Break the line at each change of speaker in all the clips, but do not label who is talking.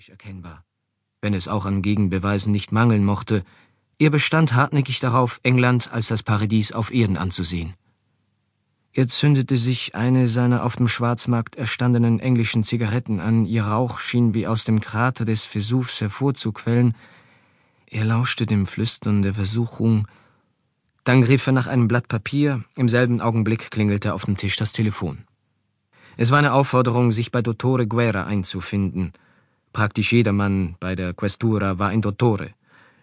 deutlich erkennbar, wenn es auch an Gegenbeweisen nicht mangeln mochte, er bestand hartnäckig darauf, England als das Paradies auf Erden anzusehen. Er zündete sich eine seiner auf dem Schwarzmarkt erstandenen englischen Zigaretten an, ihr Rauch schien wie aus dem Krater des Vesuvs hervorzuquellen, er lauschte dem Flüstern der Versuchung, dann griff er nach einem Blatt Papier, im selben Augenblick klingelte auf dem Tisch das Telefon. Es war eine Aufforderung, sich bei Dottore Guerra einzufinden. Praktisch jedermann bei der Questura war ein Dottore.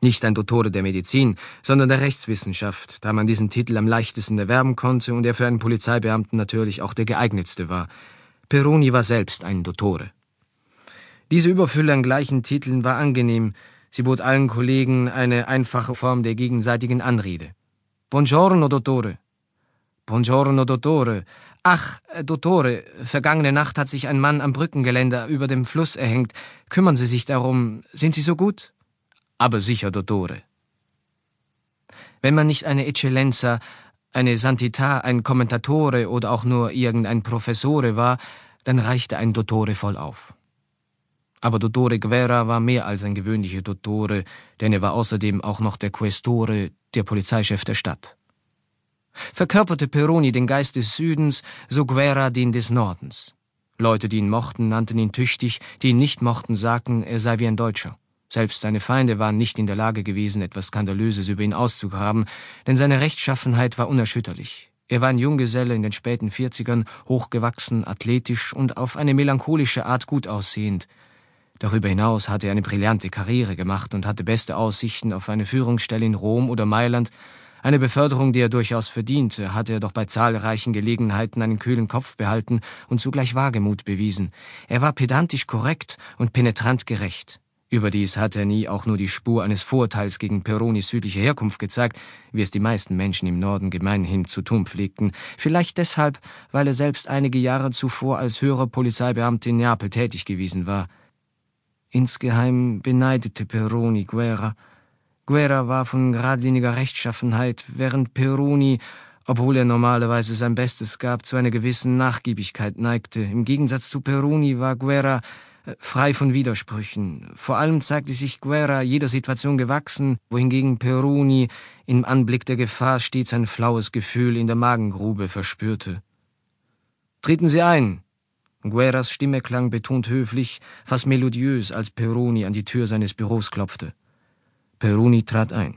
Nicht ein Dottore der Medizin, sondern der Rechtswissenschaft, da man diesen Titel am leichtesten erwerben konnte und er für einen Polizeibeamten natürlich auch der geeignetste war. Peroni war selbst ein Dottore. Diese Überfülle an gleichen Titeln war angenehm, sie bot allen Kollegen eine einfache Form der gegenseitigen Anrede. Buongiorno, Dottore. Buongiorno, Dottore. Ach, äh, Dottore, vergangene Nacht hat sich ein Mann am Brückengeländer über dem Fluss erhängt. Kümmern Sie sich darum. Sind Sie so gut? Aber sicher, Dottore. Wenn man nicht eine Eccellenza, eine Santità, ein Kommentatore oder auch nur irgendein Professore war, dann reichte ein Dottore voll auf. Aber Dottore Guerra war mehr als ein gewöhnlicher Dottore, denn er war außerdem auch noch der Questore, der Polizeichef der Stadt. Verkörperte Peroni den Geist des Südens, so Guerra den des Nordens. Leute, die ihn mochten, nannten ihn tüchtig, die ihn nicht mochten, sagten, er sei wie ein Deutscher. Selbst seine Feinde waren nicht in der Lage gewesen, etwas Skandalöses über ihn auszugraben, denn seine Rechtschaffenheit war unerschütterlich. Er war ein Junggeselle in den späten Vierzigern, hochgewachsen, athletisch und auf eine melancholische Art gut aussehend. Darüber hinaus hatte er eine brillante Karriere gemacht und hatte beste Aussichten auf eine Führungsstelle in Rom oder Mailand, eine Beförderung, die er durchaus verdiente, hatte er doch bei zahlreichen Gelegenheiten einen kühlen Kopf behalten und zugleich Wagemut bewiesen. Er war pedantisch korrekt und penetrant gerecht. Überdies hatte er nie auch nur die Spur eines Vorteils gegen Peronis südliche Herkunft gezeigt, wie es die meisten Menschen im Norden gemeinhin zu tun pflegten, vielleicht deshalb, weil er selbst einige Jahre zuvor als höherer Polizeibeamter in Neapel tätig gewesen war. Insgeheim beneidete Peroni Guerra. Guerra war von geradliniger Rechtschaffenheit, während Peroni, obwohl er normalerweise sein Bestes gab, zu einer gewissen Nachgiebigkeit neigte. Im Gegensatz zu Peroni war Guerra äh, frei von Widersprüchen. Vor allem zeigte sich Guerra jeder Situation gewachsen, wohingegen Peroni im Anblick der Gefahr stets ein flaues Gefühl in der Magengrube verspürte. Treten Sie ein, Guerras Stimme klang betont höflich, fast melodiös, als Peroni an die Tür seines Büros klopfte. Peroni trat ein.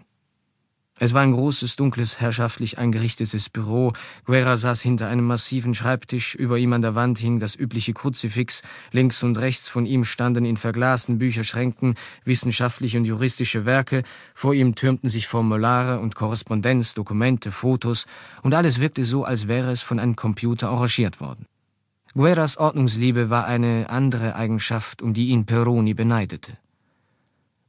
Es war ein großes, dunkles, herrschaftlich eingerichtetes Büro. Guerra saß hinter einem massiven Schreibtisch, über ihm an der Wand hing das übliche Kruzifix, links und rechts von ihm standen in verglasten Bücherschränken wissenschaftliche und juristische Werke, vor ihm türmten sich Formulare und Korrespondenz, Dokumente, Fotos, und alles wirkte so, als wäre es von einem Computer arrangiert worden. Guerras Ordnungsliebe war eine andere Eigenschaft, um die ihn Peroni beneidete.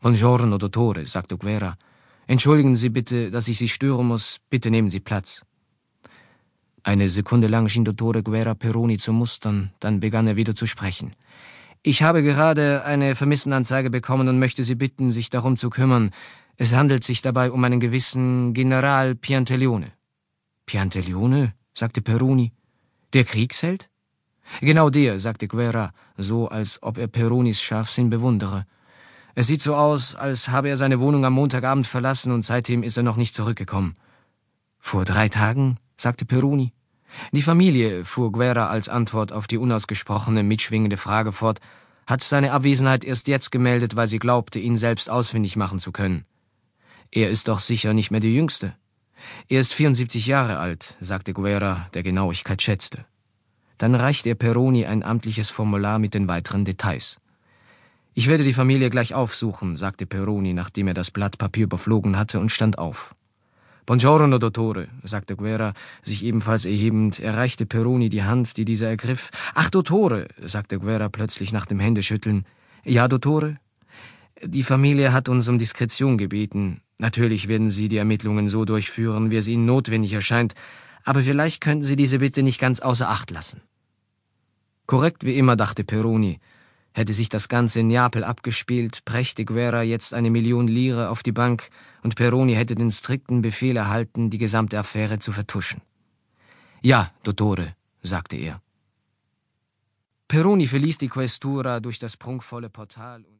Buongiorno, Dottore, sagte Guerra. Entschuldigen Sie bitte, dass ich Sie stören muss. Bitte nehmen Sie Platz. Eine Sekunde lang schien Dottore Guerra Peroni zu mustern, dann begann er wieder zu sprechen. Ich habe gerade eine Vermissenanzeige bekommen und möchte Sie bitten, sich darum zu kümmern. Es handelt sich dabei um einen gewissen General Piantelione. Piantelione? sagte Peroni. Der Kriegsheld? Genau der, sagte Guerra, so als ob er Peronis Scharfsinn bewundere. Es sieht so aus, als habe er seine Wohnung am Montagabend verlassen und seitdem ist er noch nicht zurückgekommen. Vor drei Tagen? sagte Peroni. Die Familie, fuhr Guerra als Antwort auf die unausgesprochene, mitschwingende Frage fort, hat seine Abwesenheit erst jetzt gemeldet, weil sie glaubte, ihn selbst ausfindig machen zu können. Er ist doch sicher nicht mehr der Jüngste. Er ist 74 Jahre alt, sagte Guerra, der Genauigkeit schätzte. Dann reicht er Peroni ein amtliches Formular mit den weiteren Details. Ich werde die Familie gleich aufsuchen, sagte Peroni, nachdem er das Blatt Papier überflogen hatte und stand auf. Buongiorno, Dottore, sagte Guerra, sich ebenfalls erhebend. Er reichte Peroni die Hand, die dieser ergriff. Ach, Dottore, sagte Guerra plötzlich nach dem Händeschütteln. Ja, Dottore? Die Familie hat uns um Diskretion gebeten. Natürlich werden Sie die Ermittlungen so durchführen, wie es Ihnen notwendig erscheint, aber vielleicht könnten Sie diese Bitte nicht ganz außer Acht lassen. Korrekt wie immer, dachte Peroni. Hätte sich das Ganze in Neapel abgespielt, brächte Guerra jetzt eine Million Lire auf die Bank und Peroni hätte den strikten Befehl erhalten, die gesamte Affäre zu vertuschen. Ja, Dottore, sagte er. Peroni verließ die Questura durch das prunkvolle Portal